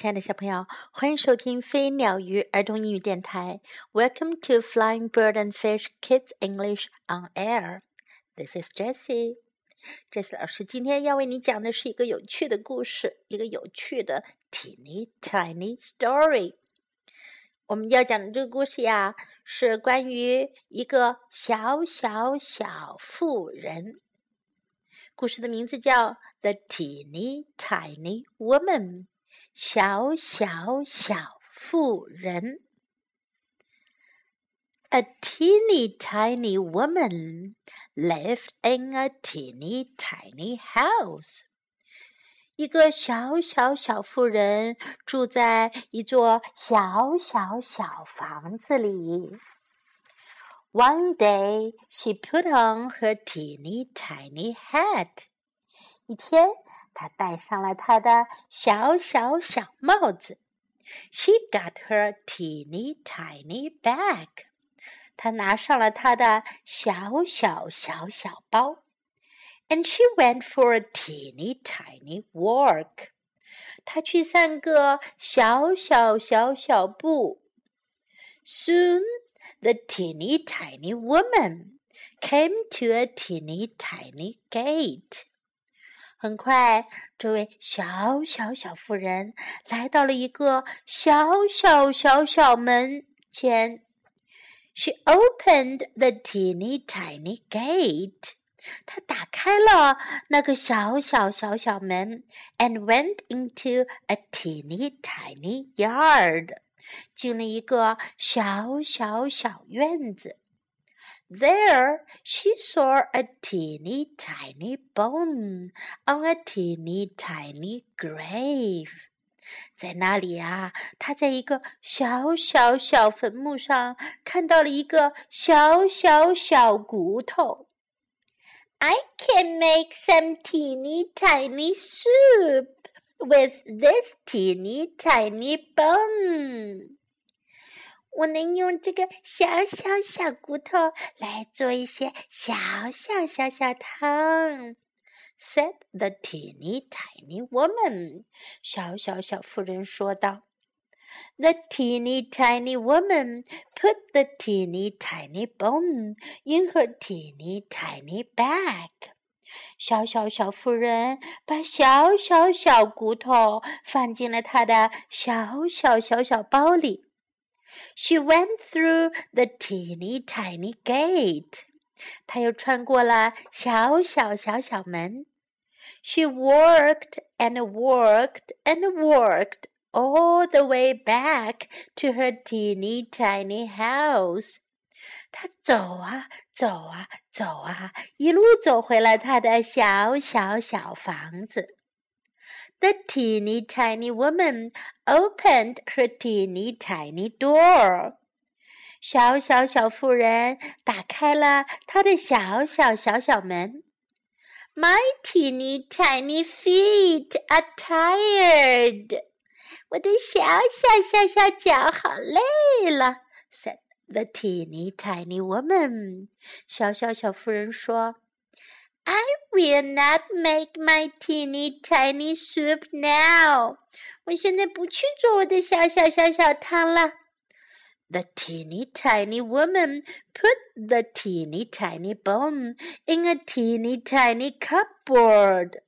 亲爱的小朋友，欢迎收听飞鸟鱼儿童英语电台。Welcome to Flying Bird and Fish Kids English on Air. This is Jessie. Jessie 老师今天要为你讲的是一个有趣的故事，一个有趣的 teeny tiny story。我们要讲的这个故事呀，是关于一个小小小妇人。故事的名字叫《The Teeny Tiny Woman》。小小小妇人。A teeny tiny woman lived in a teeny tiny house. 一个小小小妇人住在一座小小小房子里。One day she put on her teeny tiny hat. 一天，她戴上了她的小小小帽子。She got her teeny tiny bag。她拿上了她的小小小小包。And she went for a teeny tiny walk。她去散个小小小小步。Soon the teeny tiny woman came to a teeny tiny gate。 很快，这位小小小妇人来到了一个小小小小门前。She opened the teeny tiny gate。她打开了那个小小小小门，and went into a teeny tiny yard。进了一个小小小院子。There she saw a teeny tiny bone on a teeny tiny grave。在那里啊，她在一个小小小坟墓上看到了一个小小小骨头。I can make some teeny tiny soup with this teeny tiny bone. 我能用这个小小小骨头来做一些小小小小汤，said the teeny tiny woman。小小小妇人说道。The teeny tiny woman put the teeny tiny bone in her teeny tiny bag。小小小妇人把小小小骨头放进了她的小小小小包里。She went through the teeny tiny gate. 她又穿过了小小小小门。She worked and worked and worked all the way back to her teeny tiny house. 她走啊走啊走啊，一路走回了她的小小小房子。 the teeny tiny woman opened her teeny tiny door. 小小小妇人打开了她的小小小小门。My teeny tiny feet are tired. 我的小小小小脚好累了，said the teeny tiny woman. 小小小妇人说。 Will not make my teeny tiny soup now. 我现在不去做我的小小小小汤了。The teeny tiny woman put the teeny tiny bone in a teeny tiny cupboard.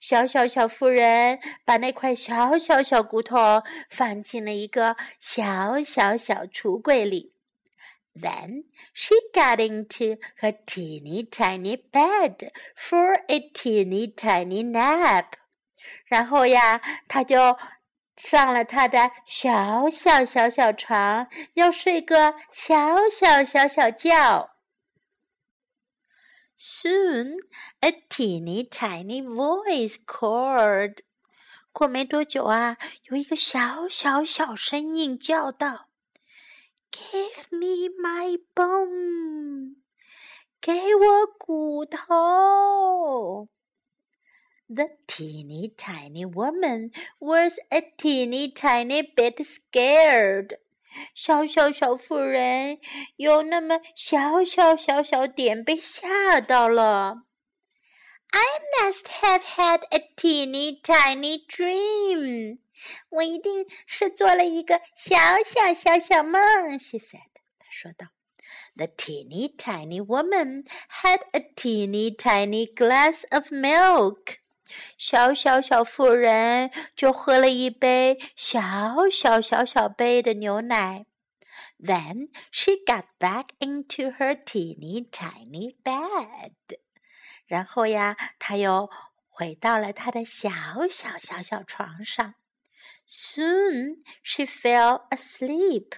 小小小妇人把那块小小小骨头放进了一个小小小橱柜里。then she got into her teeny tiny bed for a teeny tiny nap. 然后呀，她就上了她的小小小小床，要睡个小小小小觉。Soon, a teeny tiny voice called. 过没多久啊，有一个小小小声音叫道。 Give me my bone，给我骨头。The teeny tiny woman was a teeny tiny bit scared。小小小妇人有那么小小小小点被吓到了。I must have had a teeny tiny dream。 我一定是做了一个小小小小梦。”She said，她说道。The teeny tiny woman had a teeny tiny glass of milk. 小小小妇人就喝了一杯小小小小杯的牛奶。Then she got back into her teeny tiny bed. 然后呀，她又回到了她的小小小小床上。Soon she fell asleep.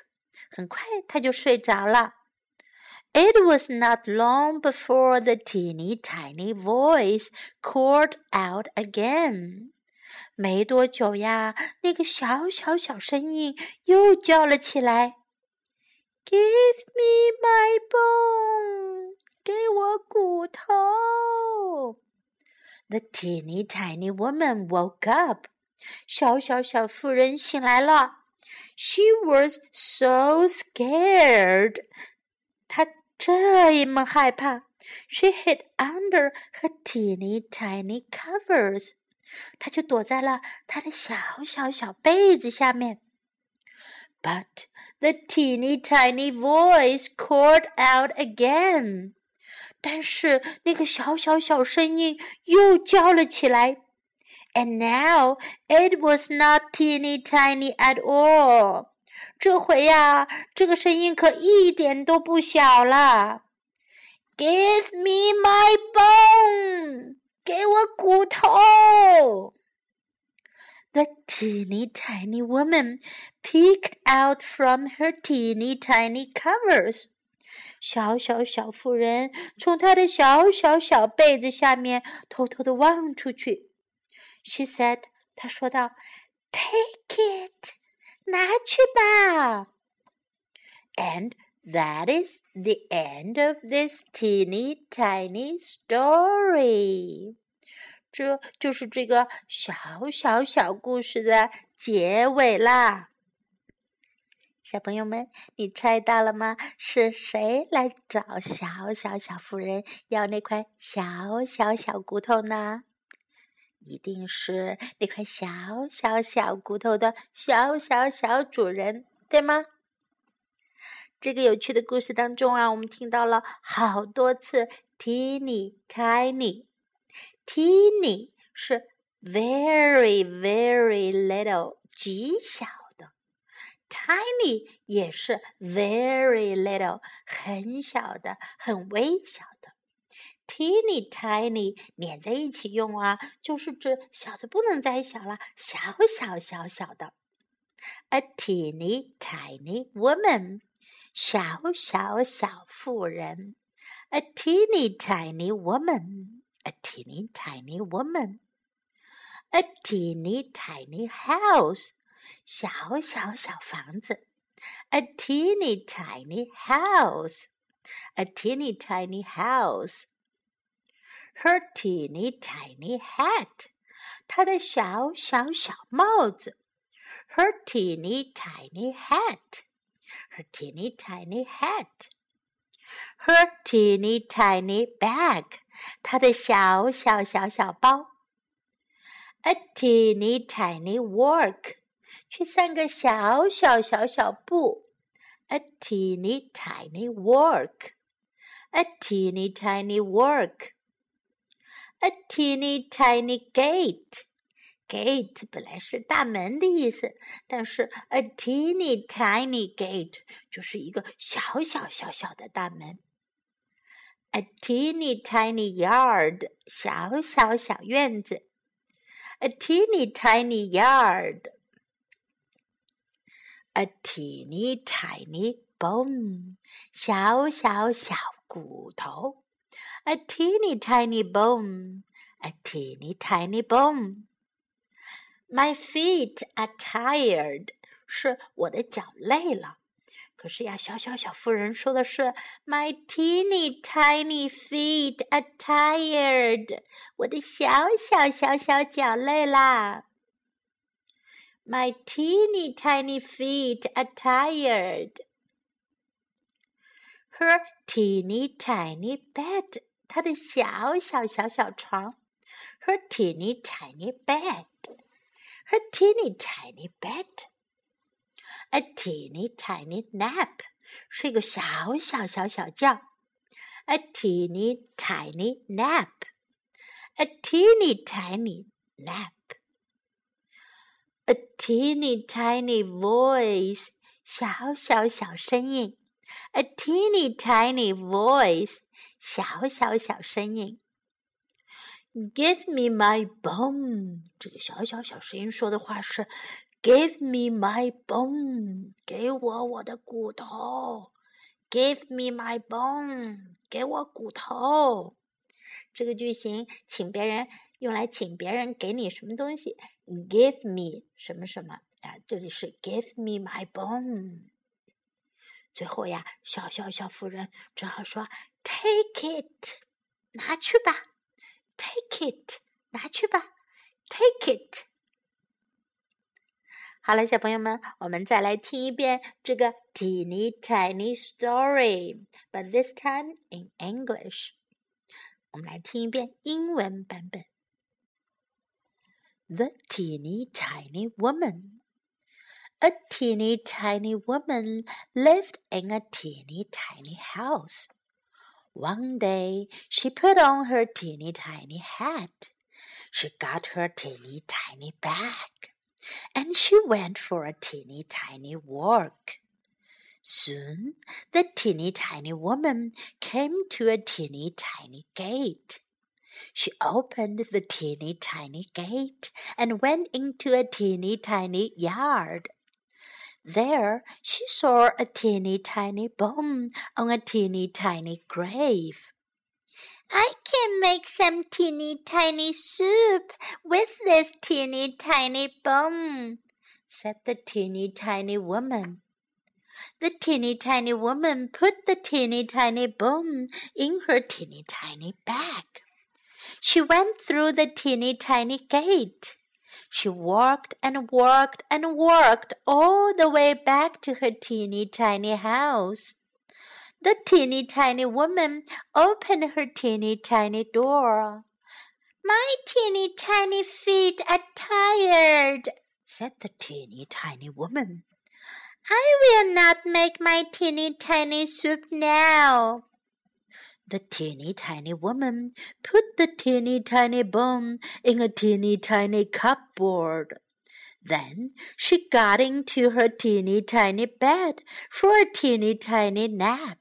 很快她就睡着了。It was not long before the teeny tiny voice called out again. 没多久呀，那个小小小声音又叫了起来：“Give me my bone，给我骨头。” The teeny tiny woman woke up. 小小小妇人醒来了。She was so scared. 她这么害怕，she hid under her teeny tiny covers，她就躲在了她的小小小被子下面。But the teeny tiny voice called out again，但是那个小小小声音又叫了起来。And now it was not teeny tiny at all. 这回呀，这个声音可一点都不小了。Give me my bone，给我骨头。The teeny tiny woman peeked out from her teeny tiny covers。小小小妇人从她的小小小被子下面偷偷的望出去。 She said，她说道：“Take it。”拿去吧。And that is the end of this teeny tiny story。这就是这个小小小故事的结尾啦。小朋友们，你猜到了吗？是谁来找小小小妇人要那块小小小骨头呢？一定是那块小小小骨头的小小小主人，对吗？这个有趣的故事当中啊，我们听到了好多次 “teeny tiny”。teeny 是 very very little 极小的，tiny 也是 very little 很小的、很微小。Teeny tiny 连在一起用啊，就是指小的不能再小了，小小小小的。A teeny tiny woman，小小小妇人。A teeny tiny woman，a teeny tiny woman。A teeny tiny house，小小小房子。A teeny tiny house，a teeny tiny house。her teeny tiny hat，她的小小小帽子。Her teeny tiny hat，her teeny tiny hat。Her teeny tiny bag，她的小小小小包。A teeny tiny work，去散个小小小小步。A teeny tiny work，a teeny tiny work。 A teeny tiny gate。gate 本来是大门的意思，但是 a teeny tiny gate 就是一个小小小小的大门。a teeny tiny yard 小小小院子。a teeny tiny yard。a teeny tiny bone 小小小骨头。a teeny tiny bone, a teeny tiny bone. My feet are tired，是我的脚累了。可是呀，小小小妇人说的是 My teeny tiny feet are tired，我的小小小小脚累啦。My teeny tiny feet are tired. Her teeny tiny bed 她的小小小小床，her teeny tiny bed。 her teeny tiny bed. A teeny tiny nap，睡个小小小小觉。A teeny tiny nap. A teeny tiny nap. A teeny tiny voice，小小小声音。A teeny tiny voice， 小小小声音。Give me my bone，这个小小小声音说的话是 Give me my bone，给我我的骨头。Give me my bone，给我骨头。这个句型，请别人用来请别人给你什么东西？Give me 什么什么啊？这里是 Give me my bone。最后呀，小小小妇人只好说 ：“Take it，拿去吧。Take it，拿去吧。Take it。”好了，小朋友们，我们再来听一遍这个 teeny tiny story，but this time in English。我们来听一遍英文版本。The teeny tiny woman. A teeny tiny woman lived in a teeny tiny house. One day she put on her teeny tiny hat. She got her teeny tiny bag. And she went for a teeny tiny walk. Soon the teeny tiny woman came to a teeny tiny gate. She opened the teeny tiny gate and went into a teeny tiny yard. There she saw a teeny tiny bone on a teeny tiny grave. I can make some teeny tiny soup with this teeny tiny bone, said the teeny tiny woman. The teeny tiny woman put the teeny tiny bone in her teeny tiny bag. She went through the teeny tiny gate. She worked and worked and worked all the way back to her teeny tiny house. The teeny tiny woman opened her teeny tiny door. My teeny tiny feet are tired, said the teeny tiny woman. I will not make my teeny tiny soup now. The teeny tiny woman put the teeny tiny bone in a teeny tiny cupboard. Then she got into her teeny tiny bed for a teeny tiny nap.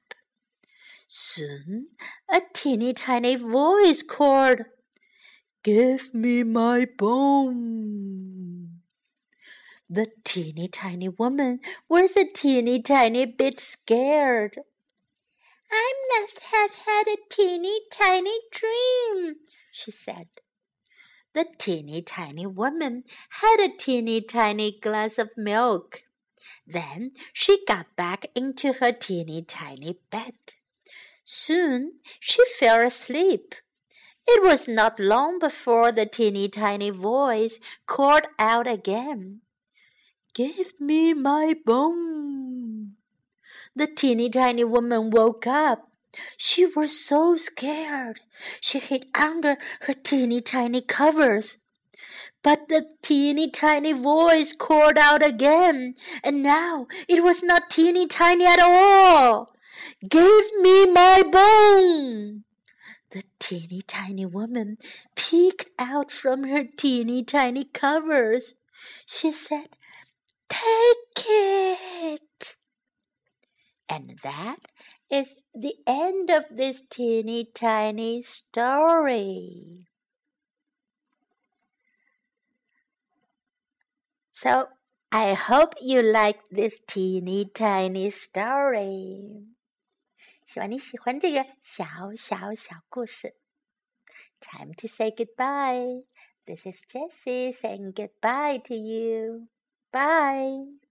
Soon a teeny tiny voice called, Give me my bone. The teeny tiny woman was a teeny tiny bit scared. I must have had a teeny tiny dream, she said. The teeny tiny woman had a teeny tiny glass of milk. Then she got back into her teeny tiny bed. Soon she fell asleep. It was not long before the teeny tiny voice called out again. Give me my bone. The teeny tiny woman woke up. She was so scared. She hid under her teeny tiny covers. But the teeny tiny voice called out again, and now it was not teeny tiny at all. Give me my bone. The teeny tiny woman peeked out from her teeny tiny covers. She said, Take it. And that is the end of this teeny tiny story. So I hope you like this teeny tiny story. 希望你喜欢这个小小小故事。Time to say goodbye. This is Jessie saying goodbye to you. Bye.